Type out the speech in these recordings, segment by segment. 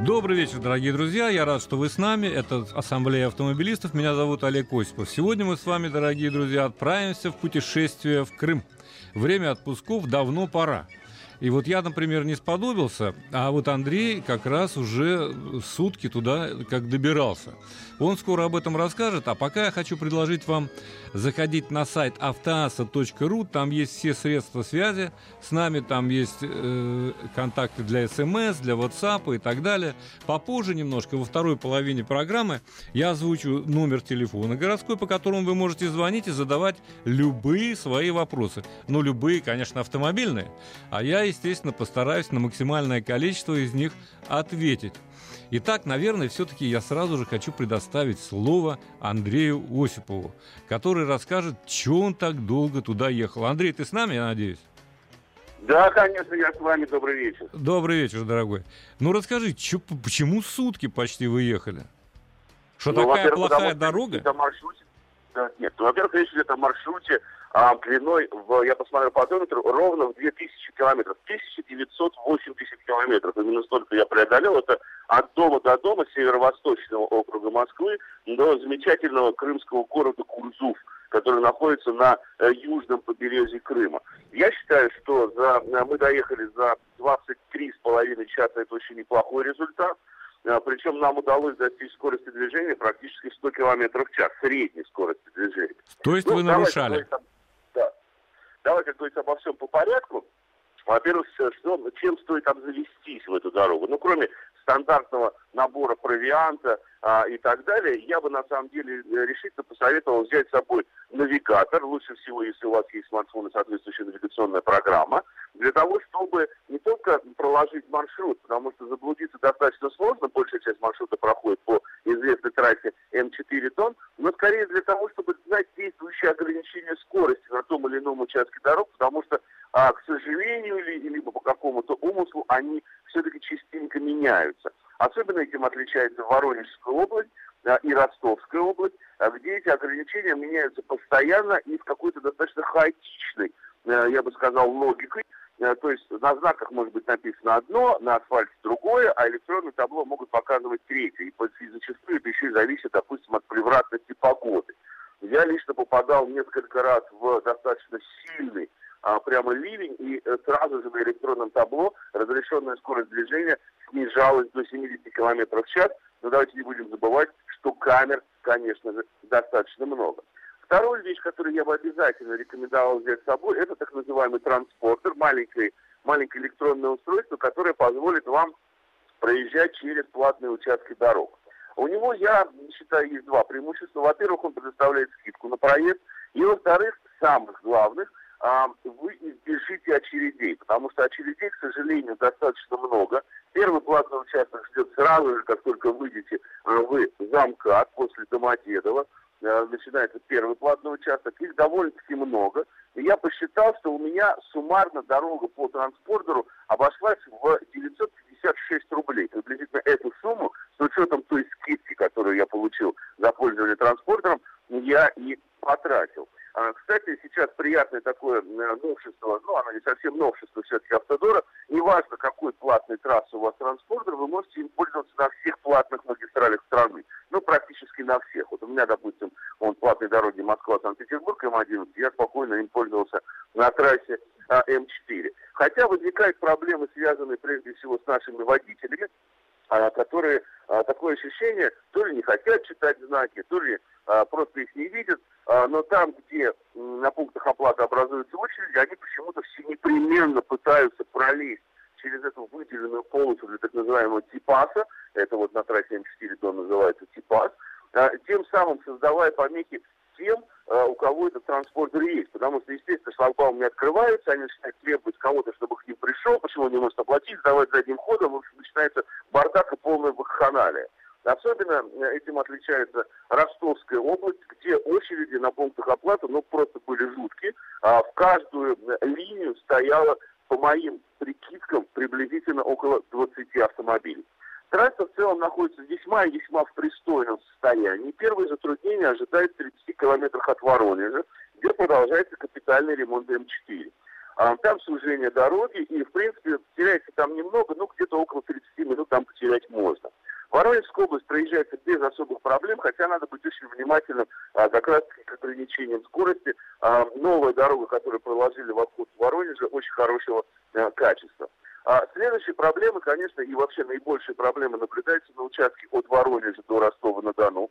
Добрый вечер, дорогие друзья. Я рад, что вы с нами. Это Ассамблея автомобилистов. Меня зовут Олег Осипов. Сегодня мы с вами, дорогие друзья, отправимся в путешествие в Крым. Время отпусков давно пора. И вот я, например, не сподобился, а вот Андрей как раз уже сутки туда как добирался. Он скоро об этом расскажет, а пока я хочу предложить вам заходить на сайт автоаса.ру, там есть все средства связи с нами, там есть э, контакты для смс, для WhatsApp и так далее. Попозже немножко, во второй половине программы, я озвучу номер телефона городской, по которому вы можете звонить и задавать любые свои вопросы. Ну, любые, конечно, автомобильные. А я, естественно, постараюсь на максимальное количество из них ответить. Итак, наверное, все-таки я сразу же хочу предоставить слово Андрею Осипову, который расскажет, что он так долго туда ехал. Андрей, ты с нами, я надеюсь? Да, конечно, я с вами. Добрый вечер. Добрый вечер, дорогой. Ну, расскажи, чё, почему сутки почти вы ехали? Что ну, такая плохая дорога? Это маршруте. Да, нет, ну, во-первых, речь идет о маршруте а, длиной, в, я посмотрел по одометру, ровно в 2000 километров. 1980 километров. Именно столько я преодолел. Это от дома до дома северо-восточного округа Москвы до замечательного крымского города Курзуф, который находится на э, южном побережье Крыма. Я считаю, что за, э, мы доехали за 23,5 часа. Это очень неплохой результат. А, Причем нам удалось достичь скорости движения практически 100 км в час, средней скорости движения. То есть ну, вы нарушали? Давай, да. Давай, как говорится, обо всем по порядку. Во-первых, что, чем стоит обзавестись в эту дорогу? Ну, кроме стандартного набора провианта а, и так далее, я бы на самом деле решительно посоветовал взять с собой навигатор, лучше всего, если у вас есть смартфон и соответствующая навигационная программа, для того, чтобы не только проложить маршрут, потому что заблудиться достаточно сложно, большая часть маршрута проходит по известной трассе М4 тонн, но скорее для того, действующие ограничения скорости на том или ином участке дорог, потому что, а, к сожалению, или, либо по какому-то умыслу, они все-таки частенько меняются. Особенно этим отличается Воронежская область а, и Ростовская область, а, где эти ограничения меняются постоянно и в какой-то достаточно хаотичной, а, я бы сказал, логикой. А, то есть на знаках может быть написано одно, на асфальте другое, а электронные табло могут показывать третье. И зачастую это еще и зависит, допустим, от превратности погоды. Я лично попадал несколько раз в достаточно сильный а, прямо ливень, и э, сразу же на электронном табло разрешенная скорость движения снижалась до 70 км в час. Но давайте не будем забывать, что камер, конечно же, достаточно много. Вторую вещь, которую я бы обязательно рекомендовал взять с собой, это так называемый транспортер, маленькое, маленькое электронное устройство, которое позволит вам проезжать через платные участки дорог. У него, я считаю, есть два преимущества. Во-первых, он предоставляет скидку на проезд. И, во-вторых, самых главных, а, вы избежите очередей, потому что очередей, к сожалению, достаточно много. Первый платный участок ждет сразу же, как только выйдете а, вы за МКАД после Домодедова. А, начинается первый платный участок. Их довольно-таки много. И я посчитал, что у меня суммарно дорога по транспортеру обошлась в 956 рублей. Приблизительно эту сумму, учетом той скидки, которую я получил за пользование транспортером, я и потратил. А, кстати, сейчас приятное такое новшество, ну, оно не совсем новшество все-таки Автодора. Неважно, какой платной трассы у вас транспортер, вы можете им пользоваться на всех платных магистралях страны. Ну, практически на всех. Вот у меня, допустим, он платной дороги Москва-Санкт-Петербург М11, я спокойно им пользовался на трассе а, М4. Хотя возникают проблемы, связанные прежде всего с нашими водителями, а, которые а, такое ощущение, то ли не хотят читать знаки, то ли а, просто их не видят, а, но там, где на пунктах оплаты образуются очереди, они почему-то все непременно пытаются пролезть через эту выделенную полосу для так называемого типаса, это вот на трассе М4 дом называется типас, тем самым создавая помехи тем, у кого этот транспортер есть. Потому что, естественно, шлагбаум не открывается, они начинают требовать кого-то, чтобы к ним пришел, почему не может оплатить, сдавать задним ходом, в общем, начинается бардак и полная вакханалия. Особенно э, этим отличается Ростовская область, где очереди на пунктах оплаты ну, просто были жуткие. А в каждую э, линию стояло, по моим прикидкам, приблизительно около 20 автомобилей. Трасса в целом находится весьма и весьма в пристойном состоянии. Первые затруднения ожидают в 30 километрах от Воронежа, где продолжается капитальный ремонт М4. А, там сужение дороги, и, в принципе, теряется там немного, но где-то около 30 минут там потерять можно. Воронежская область проезжается без особых проблем, хотя надо быть очень внимательным а, как раз к ограничениям скорости. А, новая дорога, которую проложили в обход Воронежа, очень хорошего а, качества. А следующие проблемы, конечно, и вообще наибольшие проблемы наблюдаются на участке от Воронежа до Ростова-на-Дону.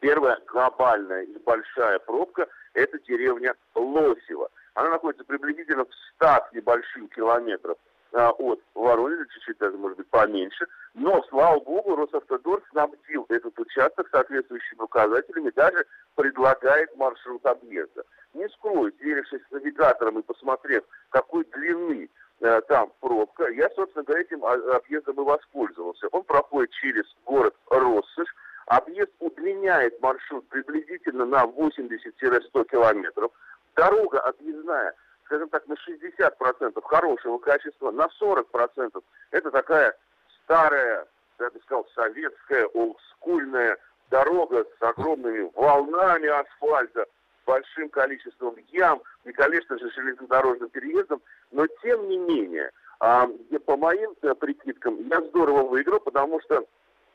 Первая глобальная и большая пробка – это деревня Лосево. Она находится приблизительно в 100 с небольшим километров а, от Воронежа, чуть-чуть даже, может быть, поменьше. Но, слава богу, Росавтодор снабдил этот участок соответствующими указателями, даже предлагает маршрут объезда. Не скрою, сверившись с навигатором и посмотрев, какой длины там пробка, я, собственно говоря, этим объездом и воспользовался. Он проходит через город Россыш, объезд удлиняет маршрут приблизительно на 80-100 километров. Дорога объездная скажем так, на 60% хорошего качества, на 40% это такая старая, я бы сказал, советская, олдскульная дорога с огромными волнами асфальта, большим количеством ям и, конечно же, железнодорожным переездом, но тем не менее, а, по моим э, прикидкам, я здорово выиграл, потому что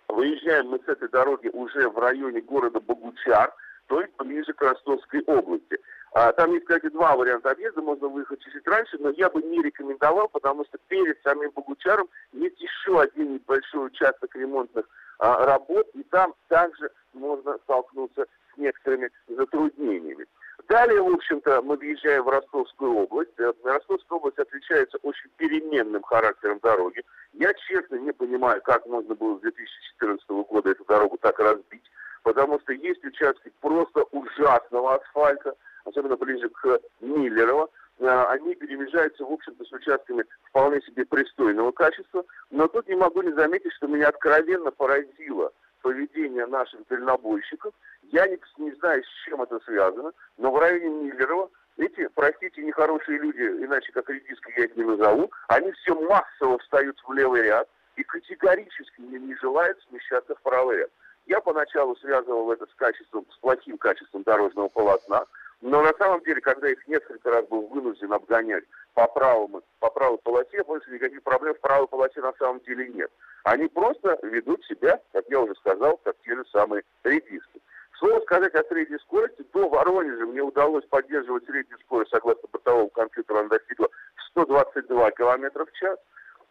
выезжаем мы с этой дороги уже в районе города Богучар, то есть ближе к Ростовской области. А, там есть, кстати, два варианта объезда. Можно выехать чуть-чуть раньше, но я бы не рекомендовал, потому что перед самим Богучаром есть еще один небольшой участок ремонтных а, работ, и там также можно столкнуться некоторыми затруднениями. Далее, в общем-то, мы въезжаем в Ростовскую область. Э, Ростовская область отличается очень переменным характером дороги. Я честно не понимаю, как можно было с 2014 года эту дорогу так разбить, потому что есть участки просто ужасного асфальта, особенно ближе к Миллерово, э, они перемежаются, в общем-то, с участками вполне себе пристойного качества. Но тут не могу не заметить, что меня откровенно поразило поведение наших дальнобойщиков. Я не, не знаю, с чем это связано, но в районе Миллерова эти, простите, нехорошие люди, иначе как редиска я их не назову, они все массово встают в левый ряд и категорически не, не желают смещаться в правый ряд. Я поначалу связывал это с качеством, с плохим качеством дорожного полотна, но на самом деле, когда их несколько раз был вынужден обгонять по правому, по правой полосе, больше никаких проблем в правой полосе на самом деле нет. Они просто ведут себя, как я уже сказал, как те же самые редиски. Слово сказать о средней скорости, до Воронежа мне удалось поддерживать среднюю скорость, согласно бортовому компьютеру, она достигла 122 км в час.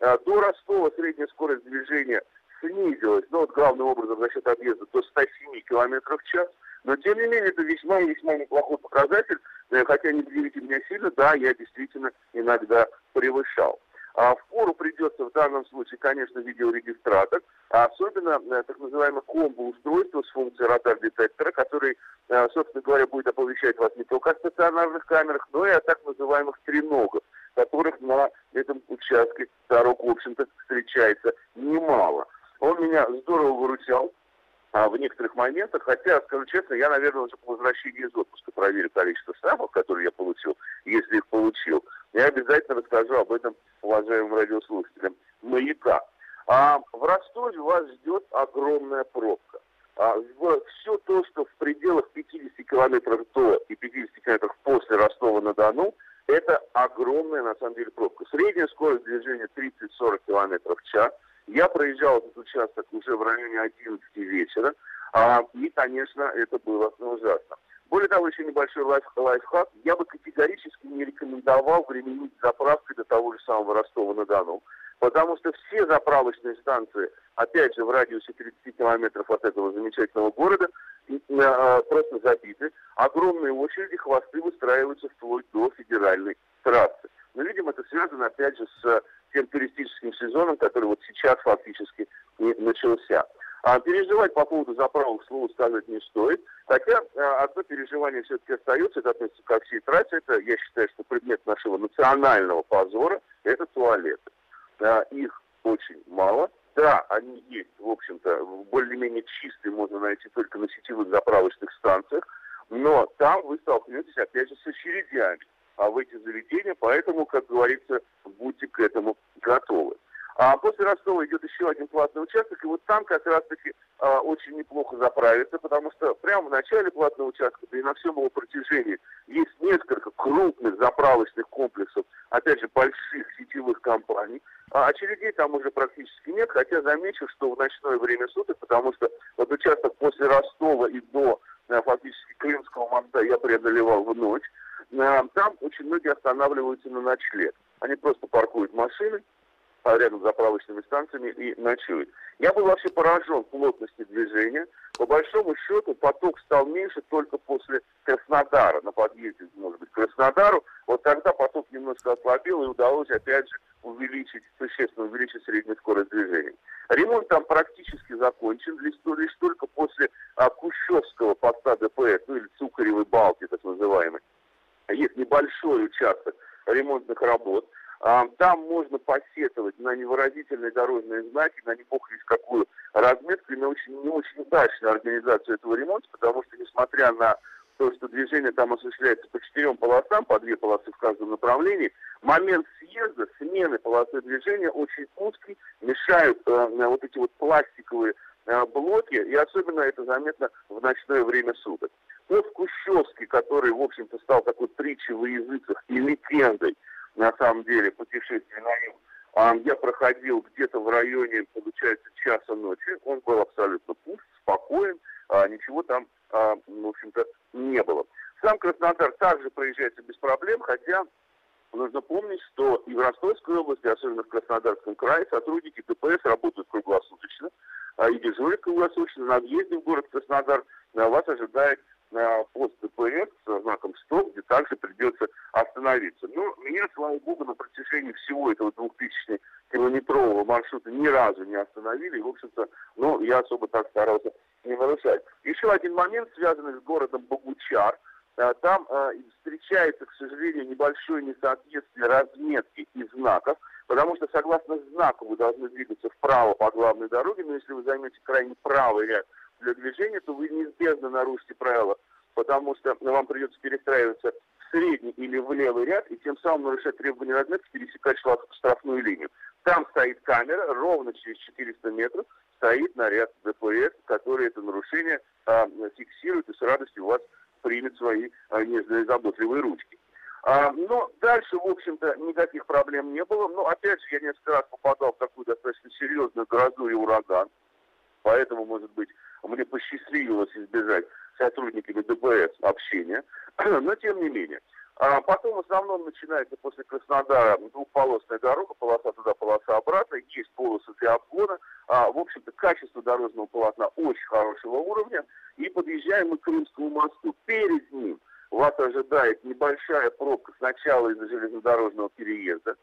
А до Ростова средняя скорость движения снизилась, ну вот главным образом за счет объезда, до 107 км в час. Но, тем не менее, это весьма и весьма неплохой показатель, э, хотя не удивите меня сильно, да, я действительно иногда превышал. А в пору придется в данном случае, конечно, видеорегистратор, а особенно э, так называемое комбо-устройство с функцией радар-детектора, который, э, собственно говоря, будет оповещать вас не только о стационарных камерах, но и о так называемых треногах, которых на этом участке дорог, в общем-то, встречается немало. Он меня здорово выручал, а, в некоторых моментах, хотя, скажу честно, я, наверное, уже по возвращении из отпуска проверю количество штрафов, которые я получил, если их получил. Я обязательно расскажу об этом уважаемым радиослушателям «Маяка». А в Ростове вас ждет огромная пробка. А, все то, что в пределах 50 километров до и 50 километров после Ростова-на-Дону, это огромная, на самом деле, пробка. Средняя скорость движения 30-40 километров в час – я проезжал этот участок уже в районе 11 вечера, а, и, конечно, это было ужасно. Более того, еще небольшой лайф, лайфхак. Я бы категорически не рекомендовал применить заправкой до того же самого Ростова-на-Дону. Потому что все заправочные станции, опять же, в радиусе 30 километров от этого замечательного города, э, просто забиты. Огромные очереди, хвосты выстраиваются вплоть до федеральной трассы. Но, видимо, это связано, опять же, с тем туристическим сезоном, который вот сейчас фактически начался. А переживать по поводу заправок слову сказать не стоит. Хотя а, одно переживание все-таки остается, это относится ко всей трассе. Это, я считаю, что предмет нашего национального позора – это туалеты. А, их очень мало. Да, они есть, в общем-то, более-менее чистые можно найти только на сетевых заправочных станциях, но там вы столкнетесь, опять же, с очередями а в эти заведения, поэтому, как говорится, будьте к этому готовы. А после Ростова идет еще один платный участок, и вот там как раз-таки а, очень неплохо заправиться, потому что прямо в начале платного участка, да и на всем его протяжении, есть несколько крупных заправочных комплексов, опять же, больших сетевых компаний. А очередей там уже практически нет, хотя замечу, что в ночное время суток, потому что вот участок после Ростова и до а, фактически Крымского моста я преодолевал в ночь, а, там очень многие останавливаются на ночлег. Они просто паркуют машины, рядом с заправочными станциями и ночуют. Я был вообще поражен плотностью движения. По большому счету поток стал меньше только после Краснодара, на подъезде, может быть, к Краснодару. Вот тогда поток немножко ослабел и удалось, опять же, увеличить, существенно увеличить среднюю скорость движения. Ремонт там практически закончен, лишь, лишь только после а, Кущевского поста ДПС, ну или Цукаревой балки, так называемой. Есть небольшой участок ремонтных работ. А, там можно посетовать на невыразительные дорожные знаки, на не бог весь какую разметку и на очень, не очень удачную организацию этого ремонта, потому что, несмотря на то, что движение там осуществляется по четырем полосам, по две полосы в каждом направлении, момент съезда, смены полосы движения очень узкий, мешают э, вот эти вот пластиковые э, блоки, и особенно это заметно в ночное время суток. Пост Кущевский, который, в общем-то, стал такой притчей во языках и легендой, на самом деле, путешествие на юг, а, я проходил где-то в районе, получается, часа ночи. Он был абсолютно пуст, спокоен, а, ничего там, а, в общем-то, не было. Сам Краснодар также проезжается без проблем, хотя нужно помнить, что и в Ростовской области, особенно в Краснодарском крае, сотрудники ДПС работают круглосуточно и дежурят круглосуточно. На въезде в город Краснодар вас ожидает пост ДПС с знаком «Стоп», где также придется остановиться. Но меня, слава богу, на протяжении всего этого 2000 километрового маршрута ни разу не остановили. И, в общем-то, ну, я особо так старался не нарушать. Еще один момент, связанный с городом Богучар. Э, там э, встречается, к сожалению, небольшое несоответствие разметки и знаков, потому что согласно знаку вы должны двигаться вправо по главной дороге, но если вы займете крайне правый ряд для движения, то вы неизбежно нарушите правила, потому что вам придется перестраиваться средний или в левый ряд, и тем самым нарушать требования разметки, пересекать штрафную линию. Там стоит камера, ровно через 400 метров стоит наряд ДПС, который это нарушение а, фиксирует и с радостью вас примет свои а, нежные заботливые ручки. А, но дальше, в общем-то, никаких проблем не было. Но, опять же, я несколько раз попадал в такую достаточно серьезную грозу и ураган. Поэтому, может быть, мне посчастливилось избежать сотрудниками ДПС общения, но тем не менее. А потом в основном начинается после Краснодара двухполосная дорога, полоса туда, полоса обратно, есть полосы для обгона. А, в общем-то, качество дорожного полотна очень хорошего уровня. И подъезжаем мы к Крымскому мосту. Перед ним вас ожидает небольшая пробка сначала из-за железнодорожного переезда, а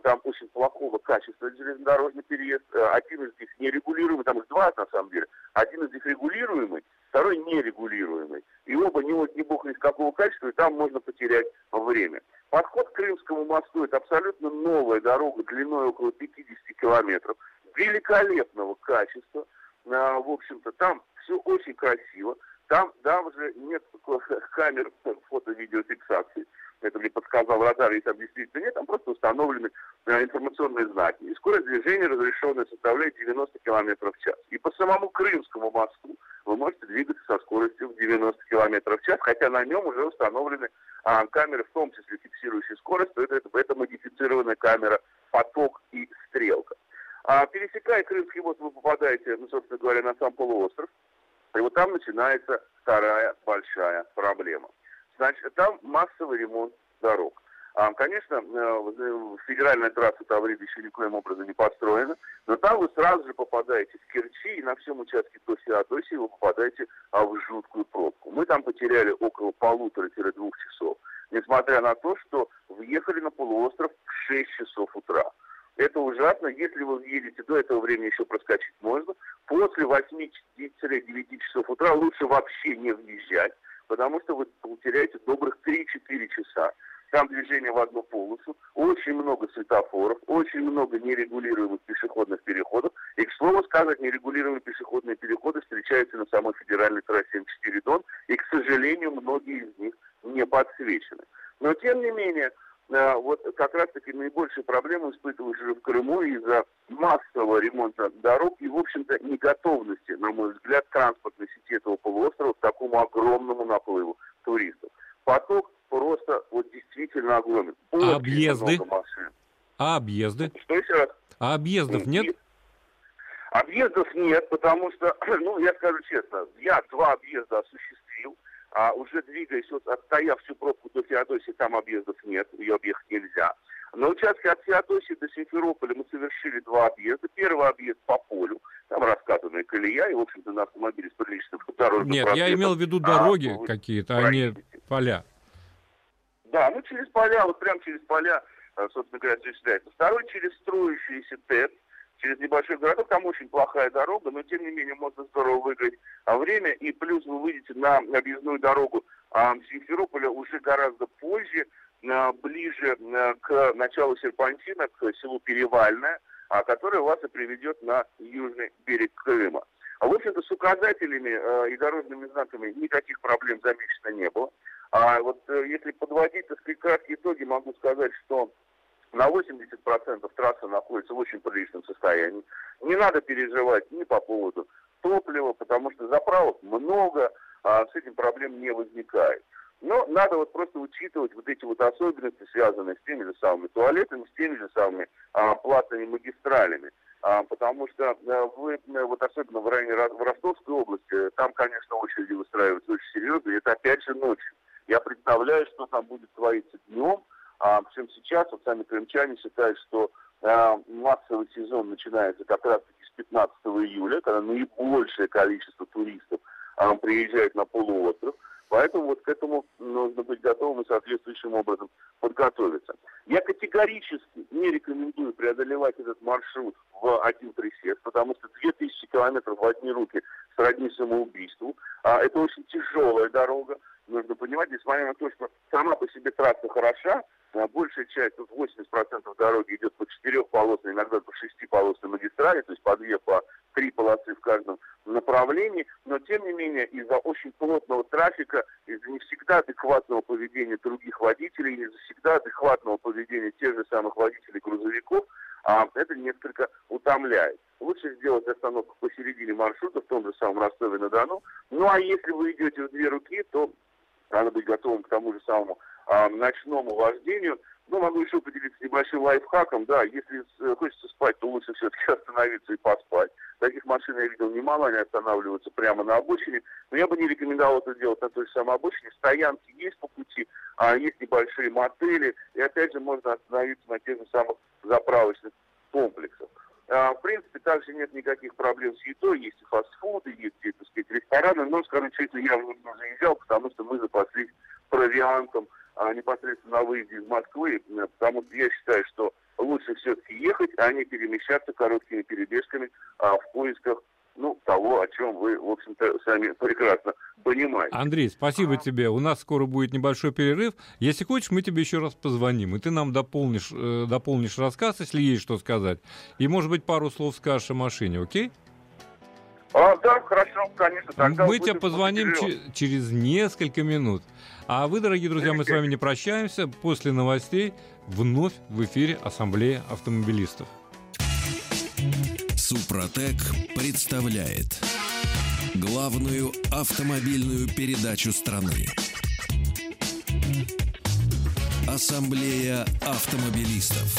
там очень плохого качества железнодорожный переезд. Э, один из них нерегулируемый, там их два на самом деле. Один из них регулируемый, второй нерегулируемый. И оба не, не бог из какого качества, и там можно потерять время. Подход к Крымскому мосту – это абсолютно новая дорога длиной около 50 километров, великолепного качества. А, в общем-то, там все очень красиво. Там даже нет камер фото-видеофиксации это мне подсказал радар, если там действительно нет, там просто установлены э, информационные знаки. И скорость движения разрешенная составляет 90 км в час. И по самому Крымскому мосту вы можете двигаться со скоростью в 90 км в час, хотя на нем уже установлены а, камеры, в том числе фиксирующие скорость, то это, это, это модифицированная камера поток и стрелка. А, пересекая Крымский мост, вы попадаете, ну, собственно говоря, на сам полуостров, и вот там начинается вторая большая проблема – Значит, там массовый ремонт дорог. А, конечно, э, федеральная трасса Таврид еще никоим образом не построена, но там вы сразу же попадаете в Керчи, и на всем участке до Феодосии вы попадаете а, в жуткую пробку. Мы там потеряли около полутора-двух часов, несмотря на то, что въехали на полуостров в 6 часов утра. Это ужасно. Если вы едете до этого времени, еще проскочить можно. После 8-9 часов утра лучше вообще не въезжать, потому что вы потеряете добрых 3-4 часа. Там движение в одну полосу, очень много светофоров, очень много нерегулируемых пешеходных переходов. И, к слову сказать, нерегулируемые пешеходные переходы встречаются на самой федеральной трассе М4 Дон, и, к сожалению, многие из них не подсвечены. Но, тем не менее, э, вот как раз-таки наибольшие проблемы испытывают уже в Крыму из-за массового ремонта дорог и, в общем-то, неготовности, на мой взгляд, транспортной сети этого полуострова к такому огромному наплыву туристов. Поток просто вот действительно огромен. а объезды? А объезды? Что еще раз? А объездов нет? Объездов нет, потому что, ну, я скажу честно, я два объезда осуществил, а уже двигаясь, вот отстояв всю пробку до Феодосии, там объездов нет, ее объехать нельзя. На участке от Феодосии до Симферополя мы совершили два объезда. Первый объезд по полю, там раскатанная колея, и, в общем-то, на автомобиле с приличным дорожным Нет, я имел в виду дороги а, какие-то, а не поля. Да, ну через поля, вот прям через поля, э, собственно говоря, осуществляется. Второй через строящийся ТЭЦ, через небольшой городок, там очень плохая дорога, но тем не менее можно здорово выиграть а, время, и плюс вы выйдете на объездную дорогу а, Симферополя уже гораздо позже, а, ближе а, к началу серпантина, к селу Перевальное, а, которое вас и приведет на южный берег Крыма. А, в общем-то, с указателями э, и дорожными знаками никаких проблем замечено не было. А вот э, если подводить, так сказать, краткие итоги, могу сказать, что на 80% трасса находится в очень приличном состоянии. Не надо переживать ни по поводу топлива, потому что заправок много, а с этим проблем не возникает. Но надо вот просто учитывать вот эти вот особенности, связанные с теми же самыми туалетами, с теми же самыми а, платными магистралями. А, потому что а, вы, э, вот особенно в районе в Ростовской области, там, конечно, очереди выстраиваются очень серьезно, и это опять же ночью. Я представляю, что там будет твориться днем, а, причем сейчас, вот сами крымчане считают, что а, массовый сезон начинается как раз-таки с 15 июля, когда наибольшее количество туристов а, приезжает на полуостров. Поэтому вот к этому нужно быть готовым и соответствующим образом подготовиться. Я категорически не рекомендую преодолевать этот маршрут в один присест, потому что 2000 километров в одни руки сродни самоубийству. А, это очень тяжелая дорога. Нужно понимать, несмотря на то, что сама по себе трасса хороша, а большая часть, тут 80% дороги идет по четырехполосной, иногда по шестиполосной магистрали, то есть по две, по три полосы в каждом направлении, но тем не менее из-за очень плотного трафика, из-за не всегда адекватного поведения других водителей, из-за всегда адекватного поведения тех же самых водителей грузовиков, а, это несколько утомляет. Лучше сделать остановку посередине маршрута, в том же самом Ростове-на-Дону. Ну а если вы идете в две руки, то надо быть готовым к тому же самому а, ночному вождению. Ну, могу еще поделиться небольшим лайфхаком. Да, если э, хочется спать, то лучше все-таки остановиться и поспать. Таких машин я видел немало, они останавливаются прямо на обочине. Но я бы не рекомендовал это делать на той же самой обочине. Стоянки есть по пути, а есть небольшие мотели. И опять же можно остановиться на тех же самых заправочных комплексах. А, в принципе, также нет никаких проблем с едой, есть и фастфуды, есть, и, так сказать, рестораны, но, скажем честно, я не заезжал, потому что мы запаслись провиантом непосредственно на выезде из Москвы, э, потому что я считаю, что лучше все-таки ехать, а не перемещаться короткими перебежками а, в поисках ну, того, о чем вы, в общем-то, сами прекрасно понимаете. Андрей, спасибо а... тебе. У нас скоро будет небольшой перерыв. Если хочешь, мы тебе еще раз позвоним, и ты нам дополнишь, э, дополнишь рассказ, если есть что сказать. И, может быть, пару слов скажешь о машине, окей? А, да, хорошо, конечно. Тогда мы тебе позвоним через несколько минут. А вы, дорогие друзья, мы с вами не прощаемся. После новостей вновь в эфире Ассамблея автомобилистов. Супротек представляет главную автомобильную передачу страны. Ассамблея автомобилистов.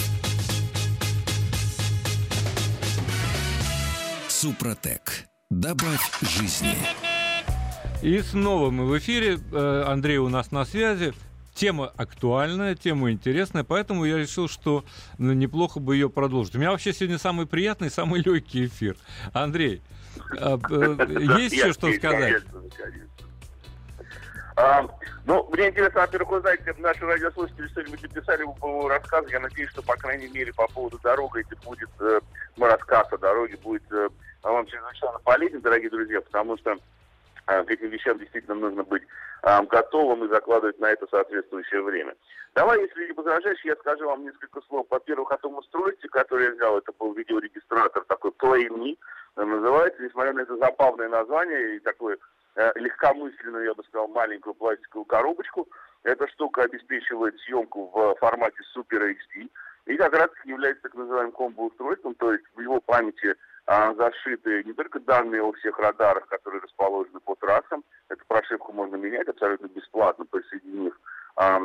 Супротек. Добавь жизни. И снова мы в эфире. Э, Андрей у нас на связи. Тема актуальная, тема интересная, поэтому я решил, что ну, неплохо бы ее продолжить. У меня вообще сегодня самый приятный, самый легкий эфир. Андрей, э, э, есть еще что сказать? А, ну, мне интересно, во-первых, вы знаете, наши радиослушатели что-нибудь написали по рассказу. Я надеюсь, что, по крайней мере, по поводу дороги, если будет э, рассказ о дороге, будет э, вам чрезвычайно полезен, дорогие друзья, потому что э, к этим вещам действительно нужно быть э, готовым и закладывать на это соответствующее время. Давай, если не возражаешь, я скажу вам несколько слов. Во-первых, о том устройстве, которое я взял. Это был видеорегистратор такой Play Me, называется. Несмотря на это забавное название и такое Э, легкомысленную, я бы сказал, маленькую пластиковую коробочку. Эта штука обеспечивает съемку в формате Super HD и как раз является так называемым комбо-устройством, то есть в его памяти а, зашиты не только данные о всех радарах, которые расположены по трассам, эту прошивку можно менять абсолютно бесплатно, присоединив а,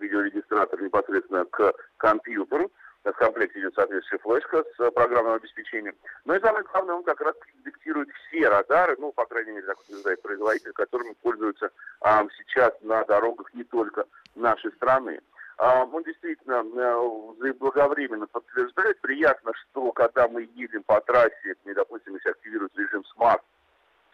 видеорегистратор непосредственно к компьютеру, в комплекте идет соответствующая флешка с программным обеспечением. Но и самое главное, он как раз диктирует все радары, ну, по крайней мере, так утверждает производитель, которыми пользуются а, сейчас на дорогах не только нашей страны. А, он действительно а, заблаговременно подтверждает. Приятно, что когда мы едем по трассе, допустим, если активируется режим SMART,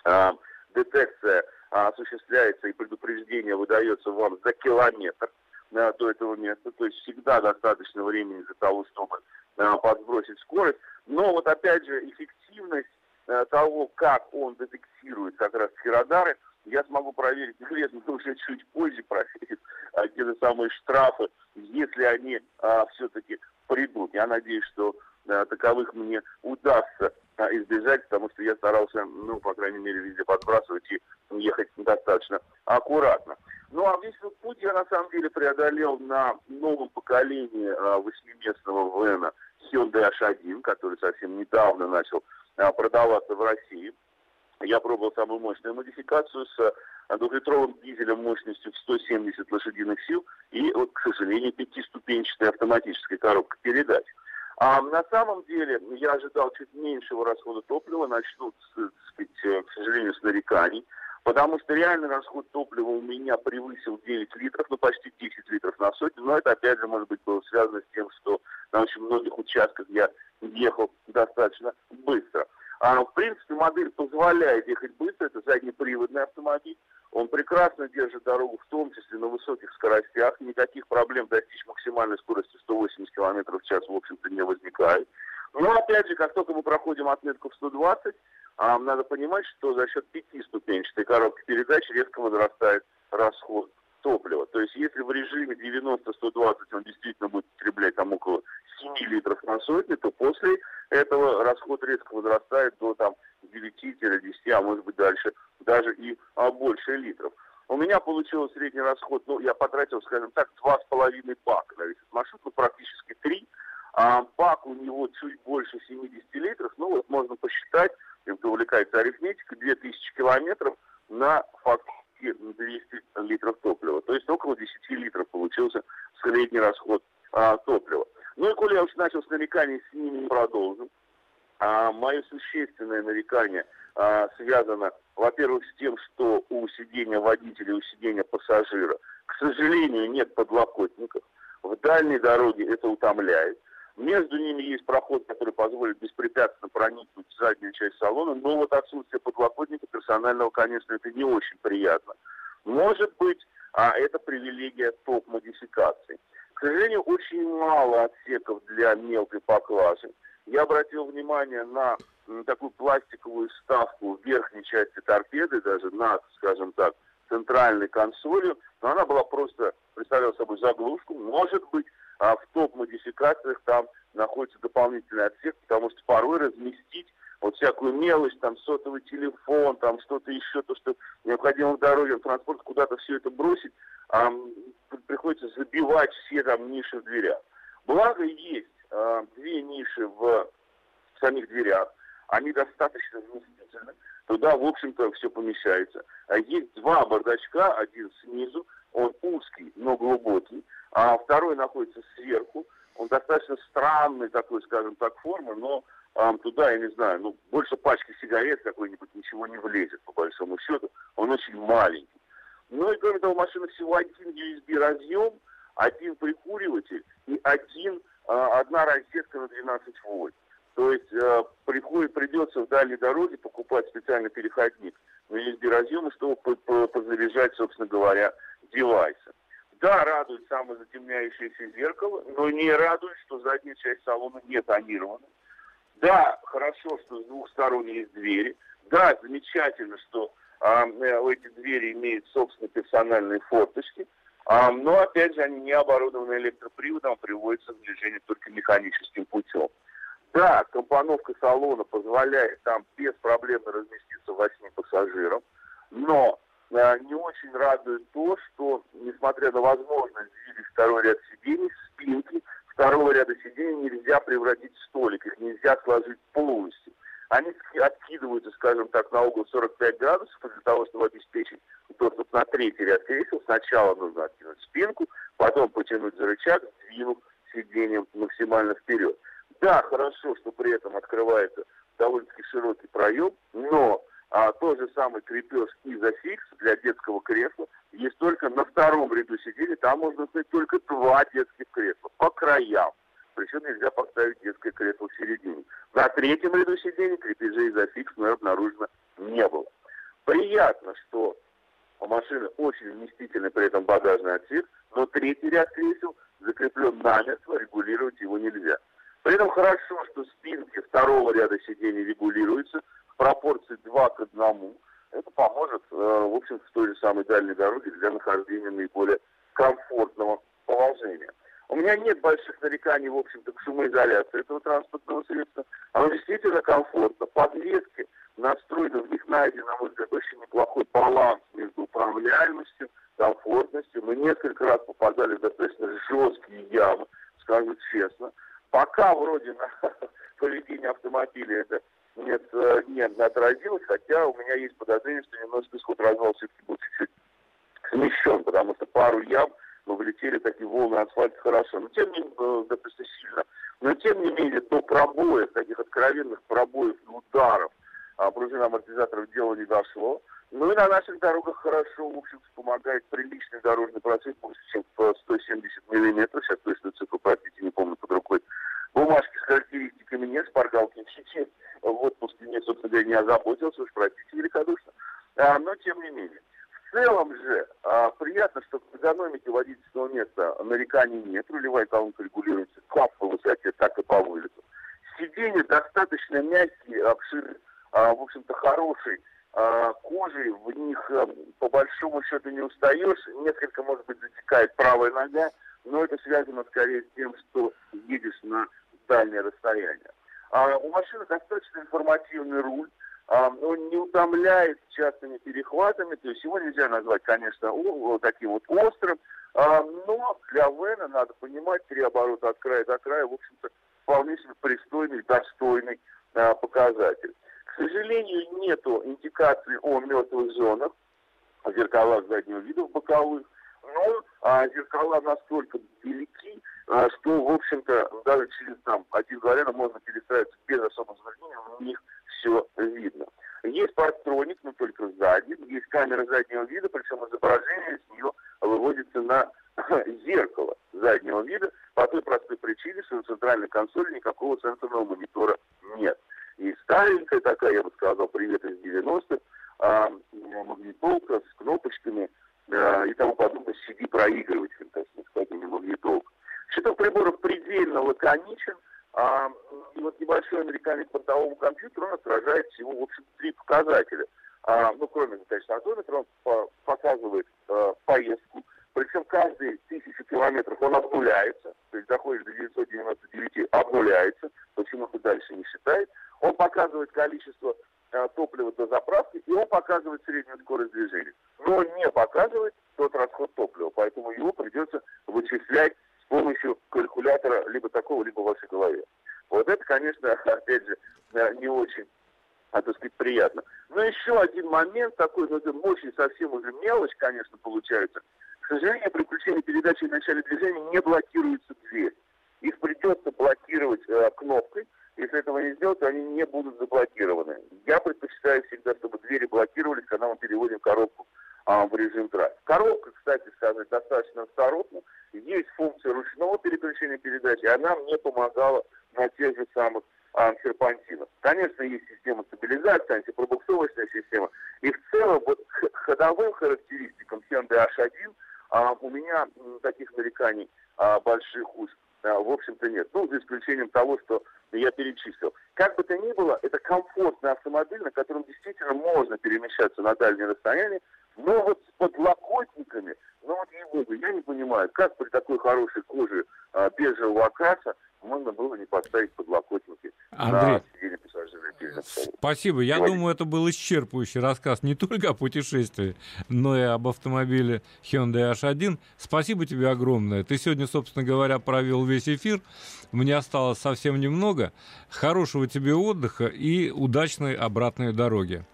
а, детекция а, осуществляется и предупреждение выдается вам за километр э, до этого места, то есть всегда достаточно времени для того, чтобы э, подбросить скорость. Но вот опять же эффективность э, того, как он детектирует как раз радары, я смогу проверить, наверное, уже чуть позже проверить те же самые штрафы, если они а, все-таки придут. Я надеюсь, что а, таковых мне удастся а, избежать, потому что я старался, ну, по крайней мере, везде подбрасывать и ехать достаточно аккуратно. Ну, а весь этот путь я, на самом деле, преодолел на новом поколении а, восьмиместного ВНа Hyundai H1, который совсем недавно начал а, продаваться в России. Я пробовал самую мощную модификацию с двухлитровым дизелем мощностью в 170 лошадиных сил и, вот, к сожалению, пятиступенчатой автоматической коробкой передач. А на самом деле я ожидал чуть меньшего расхода топлива, начну, так сказать, э, к сожалению, с нареканий, потому что реальный расход топлива у меня превысил 9 литров, ну почти 10 литров на сотню, но это опять же может быть было связано с тем, что на очень многих участках я ехал достаточно быстро. А, в принципе, модель позволяет ехать быстро, это заднеприводный автомобиль, он прекрасно держит дорогу, в том числе на высоких скоростях. Никаких проблем достичь максимальной скорости 180 км в час, в общем-то, не возникает. Но, опять же, как только мы проходим отметку в 120, а, надо понимать, что за счет пятиступенчатой коробки передач резко возрастает расход топлива. То есть, если в режиме 90-120 он действительно будет потреблять там около 7 литров на сотню, то после этого расход резко возрастает до там 9-10, а может быть дальше даже и а, больше литров. У меня получился средний расход, ну, я потратил, скажем так, два с половиной бака на весь маршрут, ну, практически три. А бак у него чуть больше 70 литров, ну, вот можно посчитать, кто увлекается арифметикой, 2000 километров на фактически 200 литров топлива. То есть около 10 литров получился средний расход а, топлива. Ну и коли я уж начал с нареканий, с ними продолжим. А, мое существенное нарекание а, связано, во-первых, с тем, что у сидения водителя, у сидения пассажира, к сожалению, нет подлокотников. В дальней дороге это утомляет. Между ними есть проход, который позволит беспрепятственно проникнуть в заднюю часть салона, но вот отсутствие подлокотника персонального, конечно, это не очень приятно. Может быть, а это привилегия топ-модификации. К сожалению, очень мало отсеков для мелкой поклажи. Я обратил внимание на такую пластиковую вставку в верхней части торпеды, даже над, скажем так, центральной консолью, но она была просто, представляла собой заглушку. Может быть, а в топ-модификациях там находится дополнительный отсек, потому что порой разместить вот всякую мелочь, там сотовый телефон, там что-то еще, то, что необходимо в дороге, в транспорт, куда-то все это бросить, а, приходится забивать все там ниши в дверях. Благо есть а, две ниши в самих дверях, они достаточно вместительны, туда, в общем-то, все помещается. А есть два бардачка, один снизу, он узкий, но глубокий, а второй находится сверху, он достаточно странный такой, скажем так, формы, но а, туда, я не знаю, ну, больше пачки сигарет какой-нибудь ничего не влезет, по большому счету. Он очень маленький. Ну и кроме того, машина всего один USB разъем, один прикуриватель и один, а, одна розетка на 12 вольт. То есть а, приходит, придется в дальней дороге покупать специальный переходник USB-разъемы, чтобы позаряжать, собственно говоря, девайсы. Да, радует самозатемняющееся зеркало, но не радует, что задняя часть салона не тонирована. Да, хорошо, что с двух сторон есть двери. Да, замечательно, что а, э, эти двери имеют собственные персональные форточки. А, но, опять же, они не оборудованы электроприводом, а приводятся в движение только механическим путем. Да, компоновка салона позволяет там без проблем разместиться 8 пассажирам, но не очень радует то, что, несмотря на возможность двигать второй ряд сидений, спинки второго ряда сидений нельзя превратить в столик, их нельзя сложить полностью. Они откидываются, скажем так, на угол 45 градусов, для того, чтобы обеспечить доступ на третий ряд кресел. Сначала нужно откинуть спинку, потом потянуть за рычаг, двинув сиденьем максимально вперед. Да, хорошо, что при этом открывается довольно-таки широкий проем, но а, тот же самый крепеж изофикс для детского кресла есть только на втором ряду сидений, там можно ставить только два детских кресла по краям. Причем нельзя поставить детское кресло в середине. На третьем ряду сидений крепежей изофикс, но обнаружено не было. Приятно, что у машины очень вместительный при этом багажный отсек, но третий ряд кресел закреплен намертво, регулировать его нельзя. При этом хорошо, что спинки второго ряда сидений регулируются пропорции 2 к 1. Это поможет, э, в общем в той же самой дальней дороге для нахождения наиболее комфортного положения. У меня нет больших нареканий, в общем-то, к шумоизоляции этого транспортного средства. Оно действительно комфортно. Подвески настроены, в них найден, на мой взгляд, очень неплохой баланс между управляемостью, комфортностью. Мы несколько раз попадали в достаточно жесткие ямы, скажу честно. Пока вроде на поведении автомобиля это не отразилось, хотя у меня есть подозрение, что немножко исход развала все-таки был чуть-чуть смещен, потому что пару ям мы влетели такие волны асфальта хорошо. Но тем не менее, э, допустим, сильно. Но тем не менее, до пробоев, таких откровенных пробоев и ударов а, пружин амортизаторов дело не дошло. Ну и на наших дорогах хорошо, в общем помогает приличный дорожный процесс, больше, чем в 170 миллиметров. Сейчас точно цифру, простите, не помню под рукой. Бумажки с характеристиками нет, шпаргалки. В отпуске говоря, не озаботился, уж простите великодушно. А, но тем не менее. В целом же а, приятно, что в эргономике водительского места нареканий нет. Рулевая колонка регулируется как по высоте, так и по вылету. Сиденья достаточно мягкие, обширные, а, в общем-то, хорошей а, кожей. В них а, по большому счету не устаешь. Несколько, может быть, затекает правая нога, но это связано скорее с тем, что едешь на дальнее расстояние. А, у машины достаточно информативный руль он не утомляет частыми перехватами, то есть его нельзя назвать, конечно, таким вот острым, но для Вена, надо понимать, три оборота от края до края, в общем-то, вполне себе пристойный, достойный показатель. К сожалению, нету индикации о мертвых зонах, о зеркалах заднего вида в боковых, но а, зеркала настолько велики, а, что, в общем-то, даже через там один говоря, можно перестраиваться без особого затруднения, у них все видно. Есть парктроник, но только сзади. Есть камера заднего вида, причем изображение с нее выводится на зеркало заднего вида по той простой причине, что на центральной консоли никакого сенсорного монитора нет. И старенькая такая, я бы сказал, привет из 90-х, а, магнитолка с кнопочками а, и тому подобное, CD-проигрыватель, так сказать, не магнитолка. Счетов приборов предельно лаконичен, а, и вот небольшой американец бортового компьютера, он отражает всего, в общем, три показателя. А, ну, кроме, конечно, одометра, он по показывает а, поездку, причем каждые тысячу километров он обнуляется, то есть доходит до 999, обнуляется, почему-то дальше не считает. Он показывает количество а, топлива до заправки, и он показывает среднюю скорость движения. Но не показывает тот расход топлива, поэтому его придется вычислять помощью калькулятора либо такого, либо в вашей голове. Вот это, конечно, опять же, не очень, а, так сказать, приятно. Но еще один момент такой, ну это очень совсем уже мелочь, конечно, получается. К сожалению, при включении передачи в начале движения не блокируется дверь. Их придется блокировать э, кнопкой. Если этого не сделать, они не будут заблокированы. Я предпочитаю всегда, чтобы двери блокировались, когда мы переводим коробку а, в режим драйв. Коробка, кстати сказать, достаточно осторожна. Есть функция ручного переключения передач, и она мне помогала на тех же самых а, серпантинов. Конечно, есть система стабилизации, антипробуксовочная система. И в целом, вот к ходовым характеристикам Hyundai H1 а, у меня таких нареканий а, больших уж, а, в общем-то, нет. Ну, за исключением того, что я перечислил. Как бы то ни было, это комфортный автомобиль, на котором действительно можно перемещаться на дальние расстояния, но вот с подлокотниками, ну вот ей-богу, я не понимаю, как при такой хорошей коже а, бежевого окраса можно было не поставить подлокотники Андрей, на сиденье пассажира. Спасибо. Я Говорите. думаю, это был исчерпывающий рассказ не только о путешествии, но и об автомобиле Hyundai H1. Спасибо тебе огромное. Ты сегодня, собственно говоря, провел весь эфир. Мне осталось совсем немного. Хорошего тебе отдыха и удачной обратной дороги.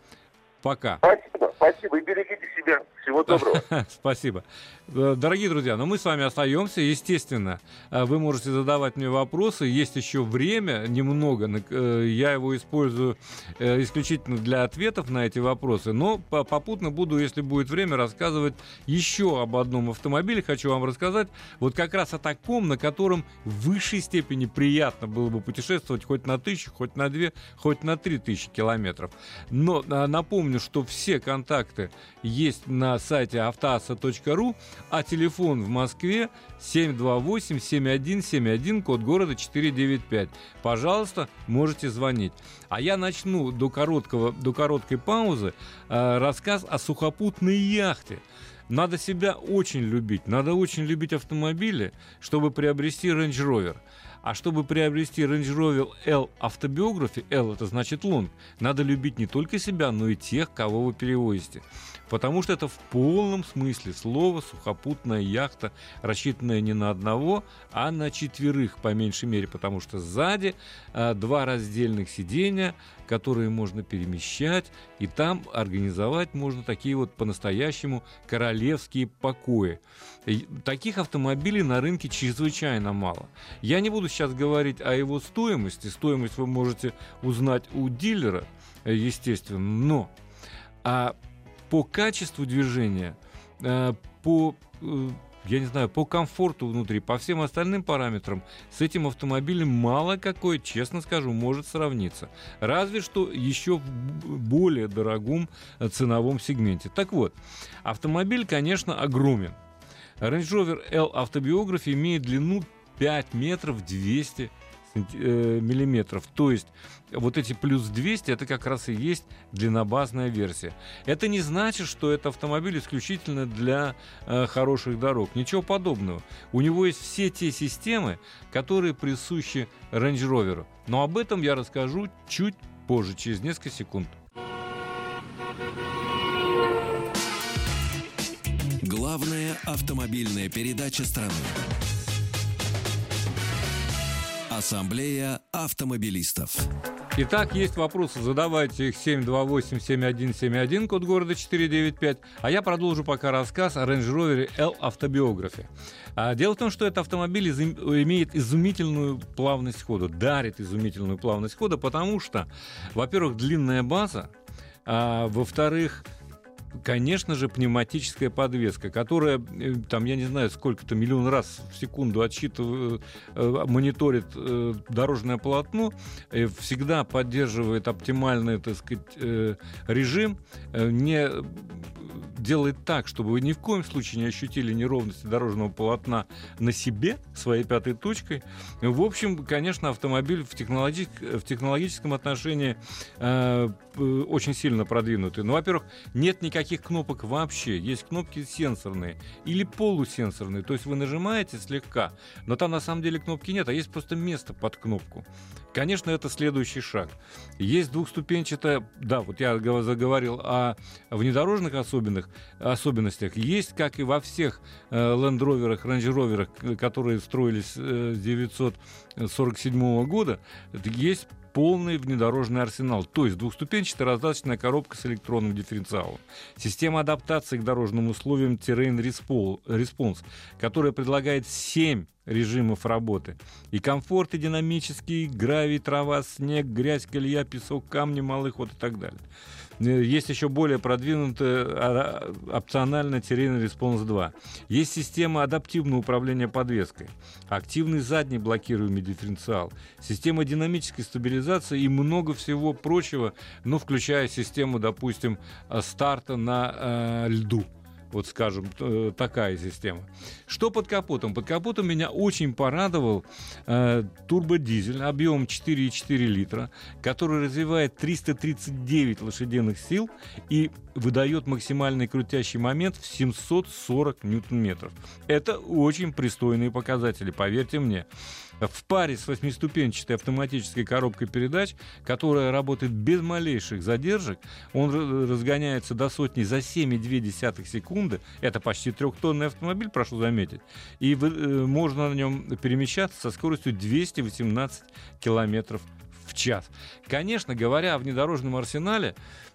Пока. Спасибо, спасибо, и берегите себя. Всего доброго. Спасибо. Э, Дорогие друзья, ну мы с вами остаемся. Естественно, э, вы можете задавать мне вопросы. Есть еще время немного. э, Я его использую исключительно для ответов на эти вопросы. Но по- попутно буду, если будет время, рассказывать еще об одном автомобиле. Хочу вам рассказать вот как раз о таком, на котором в высшей степени приятно было бы путешествовать хоть на тысячу, хоть на две, хоть на три тысячи километров. Но а, напомню, что все контакты есть на сайте автоаса.ру, а телефон в Москве 728-7171, код города 495. Пожалуйста, можете звонить. А я начну до, короткого, до короткой паузы э, рассказ о сухопутной яхте. Надо себя очень любить, надо очень любить автомобили, чтобы приобрести Range Rover. А чтобы приобрести Range Rover L Autobiography, L это значит лонг, надо любить не только себя, но и тех, кого вы перевозите. Потому что это в полном смысле слова сухопутная яхта, рассчитанная не на одного, а на четверых, по меньшей мере, потому что сзади а, два раздельных сидения, которые можно перемещать, и там организовать можно такие вот по-настоящему королевские покои. И таких автомобилей на рынке чрезвычайно мало. Я не буду сейчас говорить о его стоимости. Стоимость вы можете узнать у дилера, э, естественно, но а по качеству движения, э, по э, я не знаю, по комфорту внутри, по всем остальным параметрам с этим автомобилем мало какой, честно скажу, может сравниться. Разве что еще в более дорогом ценовом сегменте. Так вот, автомобиль, конечно, огромен. Range Rover L Autobiography имеет длину 5 метров 200 санти- э, миллиметров. То есть вот эти плюс 200 это как раз и есть длиннобазная версия. Это не значит, что это автомобиль исключительно для э, хороших дорог. Ничего подобного. У него есть все те системы, которые присущи Range Rover. Но об этом я расскажу чуть позже, через несколько секунд. Главная автомобильная передача страны. Ассамблея автомобилистов. Итак, есть вопросы, задавайте их 728-7171, код города 495. А я продолжу пока рассказ о Range Rover L Autobiography. А, дело в том, что этот автомобиль имеет изумительную плавность хода, дарит изумительную плавность хода, потому что, во-первых, длинная база, а, во-вторых, конечно же, пневматическая подвеска, которая, э, там, я не знаю, сколько-то миллион раз в секунду отсчитывает, э, мониторит э, дорожное полотно, всегда поддерживает оптимальный, так сказать, режим, не делает так, чтобы вы ни в коем случае не ощутили неровности дорожного полотна на себе, своей пятой точкой. В общем, конечно, автомобиль в, технологи- в технологическом отношении э, очень сильно продвинутый. Ну, во-первых, нет никаких кнопок вообще. Есть кнопки сенсорные или полусенсорные. То есть вы нажимаете слегка, но там на самом деле кнопки нет, а есть просто место под кнопку. Конечно, это следующий шаг. Есть двухступенчатая, да, вот я гов- заговорил о внедорожных особенных, особенностях. Есть, как и во всех э, Land Rover, Range Rover, которые строились э, с 947 года, есть полный внедорожный арсенал, то есть двухступенчатая раздаточная коробка с электронным дифференциалом, система адаптации к дорожным условиям Terrain Respo- Response, которая предлагает 7 режимов работы. И комфорт, и динамический, гравий, трава, снег, грязь, колея, песок, камни, малый ход и так далее. Есть еще более продвинутая опциональная террейный Response 2. Есть система адаптивного управления подвеской, активный задний блокируемый дифференциал, система динамической стабилизации и много всего прочего, ну, включая систему, допустим, старта на э, льду вот скажем, такая система. Что под капотом? Под капотом меня очень порадовал э, турбодизель объемом 4,4 литра, который развивает 339 лошадиных сил и выдает максимальный крутящий момент в 740 ньютон-метров. Это очень пристойные показатели, поверьте мне в паре с восьмиступенчатой автоматической коробкой передач, которая работает без малейших задержек, он разгоняется до сотни за 7,2 секунды, это почти трехтонный автомобиль, прошу заметить, и э, можно на нем перемещаться со скоростью 218 километров в час. Конечно, говоря о внедорожном арсенале,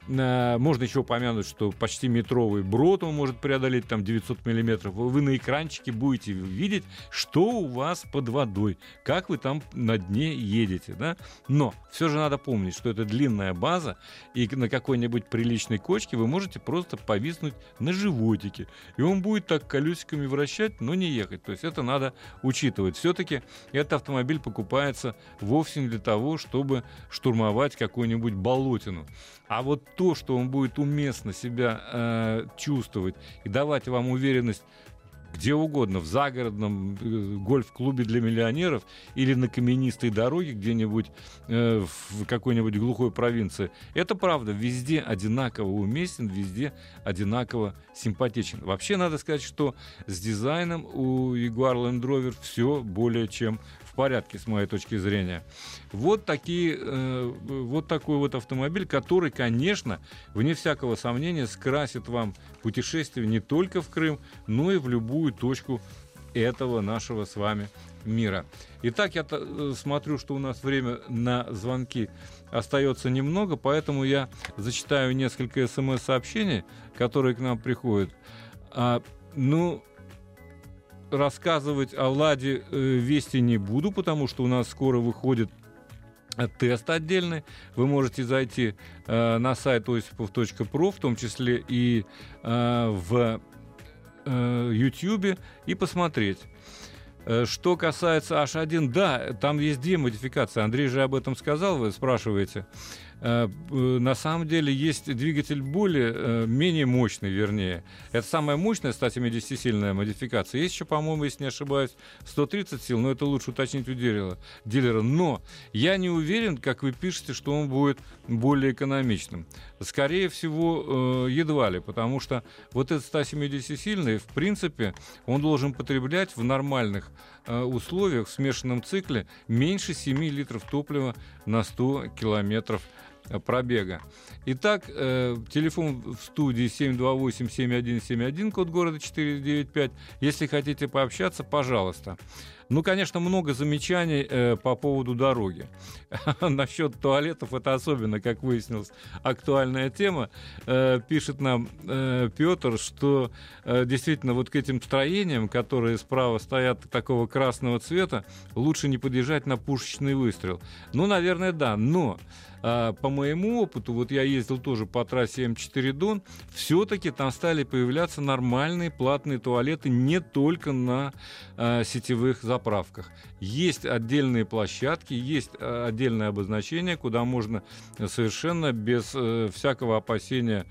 можно еще упомянуть, что почти метровый брод он может преодолеть там 900 миллиметров. Вы на экранчике будете видеть, что у вас под водой, как вы там на дне едете. Да? Но все же надо помнить, что это длинная база, и на какой-нибудь приличной кочке вы можете просто повиснуть на животике. И он будет так колесиками вращать, но не ехать. То есть это надо учитывать. Все-таки этот автомобиль покупается вовсе не для того, чтобы штурмовать какую-нибудь болотину. А вот то, что он будет уместно себя э, чувствовать и давать вам уверенность где угодно, в загородном э, гольф-клубе для миллионеров или на каменистой дороге где-нибудь э, в какой-нибудь глухой провинции. Это правда, везде одинаково уместен, везде одинаково симпатичен. Вообще надо сказать, что с дизайном у Jaguar Land Rover все более чем порядке, с моей точки зрения. Вот, такие, э, вот такой вот автомобиль, который, конечно, вне всякого сомнения, скрасит вам путешествие не только в Крым, но и в любую точку этого нашего с вами мира. Итак, я э, смотрю, что у нас время на звонки остается немного, поэтому я зачитаю несколько смс-сообщений, которые к нам приходят. А, ну, рассказывать о Ладе э, вести не буду, потому что у нас скоро выходит тест отдельный. Вы можете зайти э, на сайт осипов.про, в том числе и э, в э, YouTube, и посмотреть. Что касается H1, да, там есть две модификации. Андрей же об этом сказал, вы спрашиваете. Э, на самом деле есть двигатель более, э, менее мощный, вернее. Это самая мощная 170-сильная модификация. Есть еще, по-моему, если не ошибаюсь, 130 сил, но это лучше уточнить у дилера. дилера. Но я не уверен, как вы пишете, что он будет более экономичным. Скорее всего, э, едва ли, потому что вот этот 170-сильный, в принципе, он должен потреблять в нормальных условиях, в смешанном цикле, меньше 7 литров топлива на 100 километров пробега. Итак, э, телефон в студии 728-7171, код города 495. Если хотите пообщаться, пожалуйста. Ну, конечно, много замечаний э, по поводу дороги. Насчет туалетов это особенно, как выяснилось, актуальная тема. Э, пишет нам э, Петр, что э, действительно вот к этим строениям, которые справа стоят такого красного цвета, лучше не подъезжать на пушечный выстрел. Ну, наверное, да, но а, по моему опыту, вот я ездил тоже по трассе М4 Дон, все-таки там стали появляться нормальные платные туалеты не только на а, сетевых заправках. Есть отдельные площадки, есть а, отдельное обозначение, куда можно совершенно без а, всякого опасения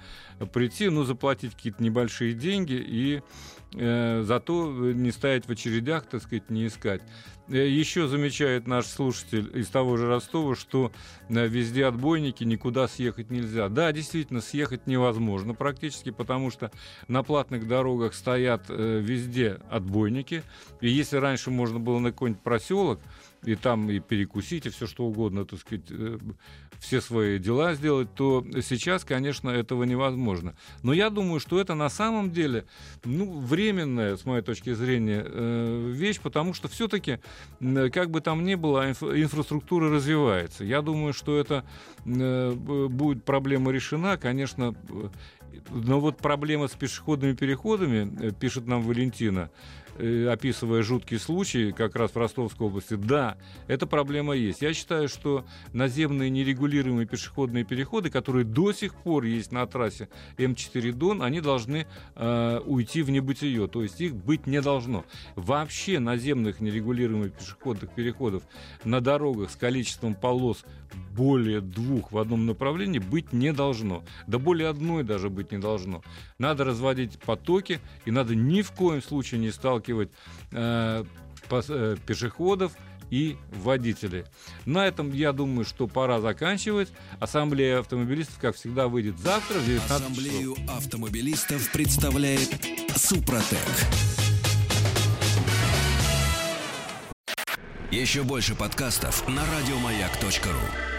прийти, ну, заплатить какие-то небольшие деньги и э, зато не стоять в очередях, так сказать, не искать. Э, еще замечает наш слушатель из того же Ростова, что э, везде отбойники, никуда съехать нельзя. Да, действительно, съехать невозможно практически, потому что на платных дорогах стоят э, везде отбойники. И если раньше можно было на какой-нибудь проселок, и там и перекусить, и все что угодно, так сказать, э, все свои дела сделать, то сейчас, конечно, этого невозможно. Но я думаю, что это на самом деле ну, временная, с моей точки зрения, э, вещь, потому что все-таки, как бы там ни было, инфраструктура развивается. Я думаю, что это э, будет проблема решена, конечно, но вот проблема с пешеходными переходами, пишет нам Валентина, описывая жуткий случай как раз в Ростовской области, да, эта проблема есть. Я считаю, что наземные нерегулируемые пешеходные переходы, которые до сих пор есть на трассе М4 Дон, они должны э, уйти в небытие, то есть их быть не должно. Вообще наземных нерегулируемых пешеходных переходов на дорогах с количеством полос более двух в одном направлении быть не должно. Да более одной даже быть не должно. Надо разводить потоки, и надо ни в коем случае не сталкивать э, э, пешеходов и водителей. На этом, я думаю, что пора заканчивать. Ассамблея автомобилистов, как всегда, выйдет завтра в 19 Ассамблею автомобилистов представляет Супротек. Еще больше подкастов на радиомаяк.ру